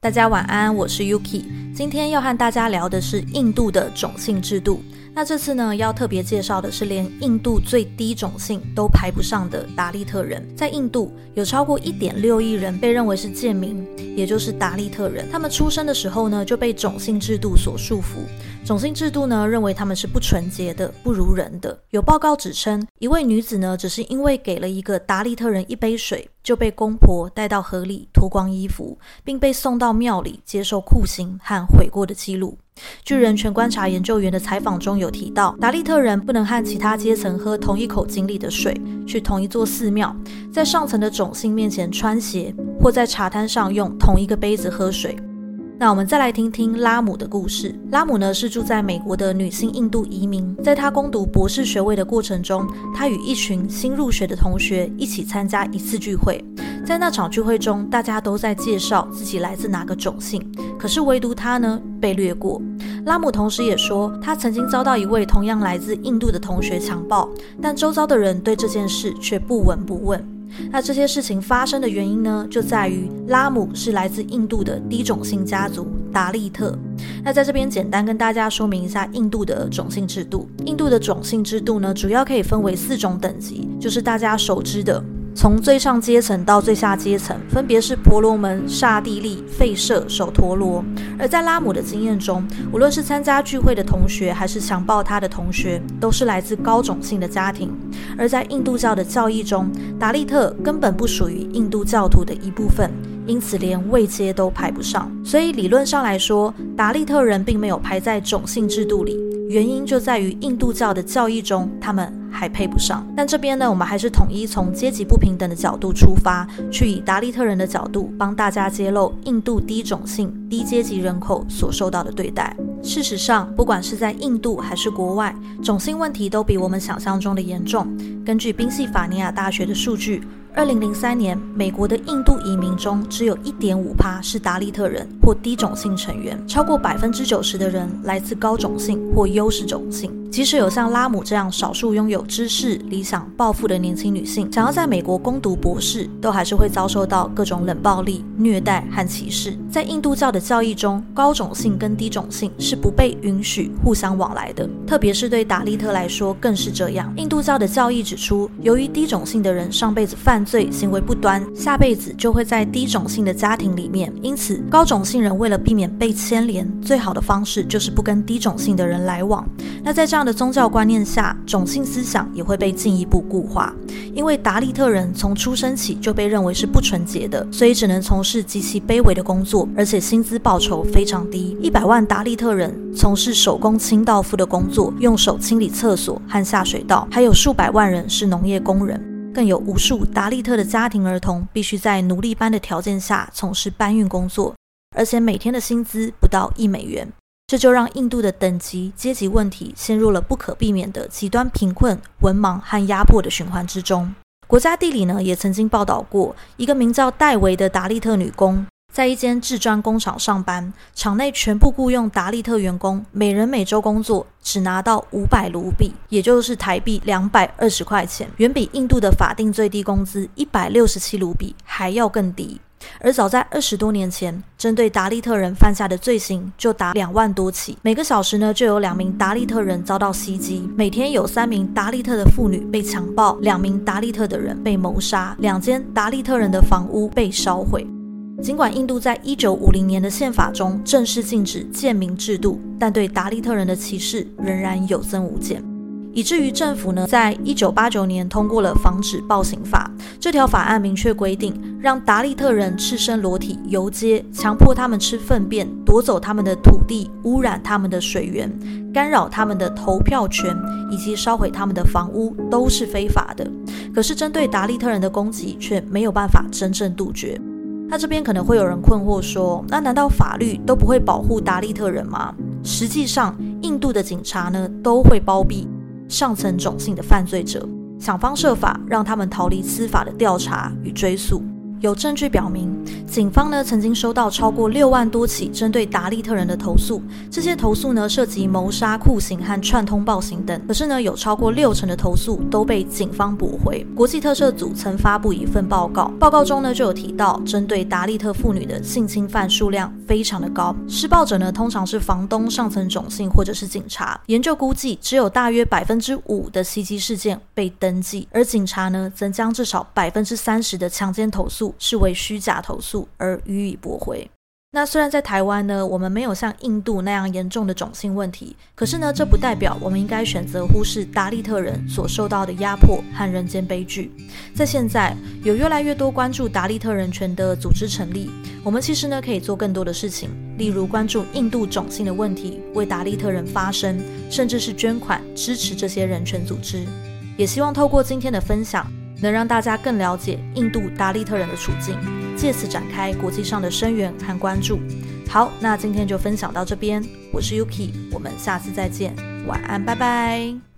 大家晚安，我是 Yuki。今天要和大家聊的是印度的种姓制度。那这次呢，要特别介绍的是连印度最低种姓都排不上的达利特人。在印度，有超过一点六亿人被认为是贱民，也就是达利特人。他们出生的时候呢，就被种姓制度所束缚。种姓制度呢，认为他们是不纯洁的、不如人的。有报告指称，一位女子呢，只是因为给了一个达利特人一杯水，就被公婆带到河里脱光衣服，并被送到庙里接受酷刑和悔过的记录。据人权观察研究员的采访中有提到，达利特人不能和其他阶层喝同一口井里的水，去同一座寺庙，在上层的种姓面前穿鞋，或在茶摊上用同一个杯子喝水。那我们再来听听拉姆的故事。拉姆呢是住在美国的女性印度移民，在她攻读博士学位的过程中，她与一群新入学的同学一起参加一次聚会。在那场聚会中，大家都在介绍自己来自哪个种姓，可是唯独她呢被略过。拉姆同时也说，他曾经遭到一位同样来自印度的同学强暴，但周遭的人对这件事却不闻不问。那这些事情发生的原因呢，就在于拉姆是来自印度的低种姓家族达利特。那在这边简单跟大家说明一下印度的种姓制度。印度的种姓制度呢，主要可以分为四种等级，就是大家熟知的。从最上阶层到最下阶层，分别是婆罗门、刹帝利、吠舍、首陀罗。而在拉姆的经验中，无论是参加聚会的同学，还是强暴他的同学，都是来自高种姓的家庭。而在印度教的教义中，达利特根本不属于印度教徒的一部分，因此连位阶都排不上。所以理论上来说，达利特人并没有排在种姓制度里，原因就在于印度教的教义中，他们。还配不上，但这边呢，我们还是统一从阶级不平等的角度出发，去以达利特人的角度帮大家揭露印度低种姓、低阶级人口所受到的对待。事实上，不管是在印度还是国外，种姓问题都比我们想象中的严重。根据宾夕法尼亚大学的数据。二零零三年，美国的印度移民中只有一点五趴是达利特人或低种姓成员，超过百分之九十的人来自高种姓或优势种姓。即使有像拉姆这样少数拥有知识、理想、抱负的年轻女性，想要在美国攻读博士，都还是会遭受到各种冷暴力、虐待和歧视。在印度教的教义中，高种姓跟低种姓是不被允许互相往来的，特别是对达利特来说更是这样。印度教的教义指出，由于低种姓的人上辈子犯罪行为不端，下辈子就会在低种姓的家庭里面。因此，高种姓人为了避免被牵连，最好的方式就是不跟低种姓的人来往。那在这样的宗教观念下，种姓思想也会被进一步固化。因为达利特人从出生起就被认为是不纯洁的，所以只能从事极其卑微的工作，而且薪资报酬非常低。一百万达利特人从事手工清道夫的工作，用手清理厕所和下水道，还有数百万人是农业工人。更有无数达利特的家庭儿童必须在奴隶般的条件下从事搬运工作，而且每天的薪资不到一美元。这就让印度的等级阶级问题陷入了不可避免的极端贫困、文盲和压迫的循环之中。国家地理呢也曾经报道过一个名叫戴维的达利特女工。在一间制砖工厂上班，厂内全部雇佣达利特员工，每人每周工作只拿到五百卢比，也就是台币两百二十块钱，远比印度的法定最低工资一百六十七卢比还要更低。而早在二十多年前，针对达利特人犯下的罪行就达两万多起，每个小时呢就有两名达利特人遭到袭击，每天有三名达利特的妇女被强暴，两名达利特的人被谋杀，两间达利特人的房屋被烧毁。尽管印度在一九五零年的宪法中正式禁止贱民制度，但对达利特人的歧视仍然有增无减，以至于政府呢，在一九八九年通过了防止暴行法。这条法案明确规定，让达利特人赤身裸体游街，强迫他们吃粪便，夺走他们的土地，污染他们的水源，干扰他们的投票权，以及烧毁他们的房屋，都是非法的。可是，针对达利特人的攻击却没有办法真正杜绝。他这边可能会有人困惑说，那难道法律都不会保护达利特人吗？实际上，印度的警察呢都会包庇上层种姓的犯罪者，想方设法让他们逃离司法的调查与追诉。有证据表明，警方呢曾经收到超过六万多起针对达利特人的投诉，这些投诉呢涉及谋杀、酷刑和串通暴行等。可是呢，有超过六成的投诉都被警方驳回。国际特赦组曾发布一份报告，报告中呢就有提到，针对达利特妇女的性侵犯数量非常的高，施暴者呢通常是房东、上层种姓或者是警察。研究估计，只有大约百分之五的袭击事件被登记，而警察呢则将至少百分之三十的强奸投诉视为虚假投诉而予以驳回。那虽然在台湾呢，我们没有像印度那样严重的种姓问题，可是呢，这不代表我们应该选择忽视达利特人所受到的压迫和人间悲剧。在现在，有越来越多关注达利特人权的组织成立，我们其实呢可以做更多的事情，例如关注印度种姓的问题，为达利特人发声，甚至是捐款支持这些人权组织。也希望透过今天的分享。能让大家更了解印度达利特人的处境，借此展开国际上的声援和关注。好，那今天就分享到这边，我是 Yuki，我们下次再见，晚安，拜拜。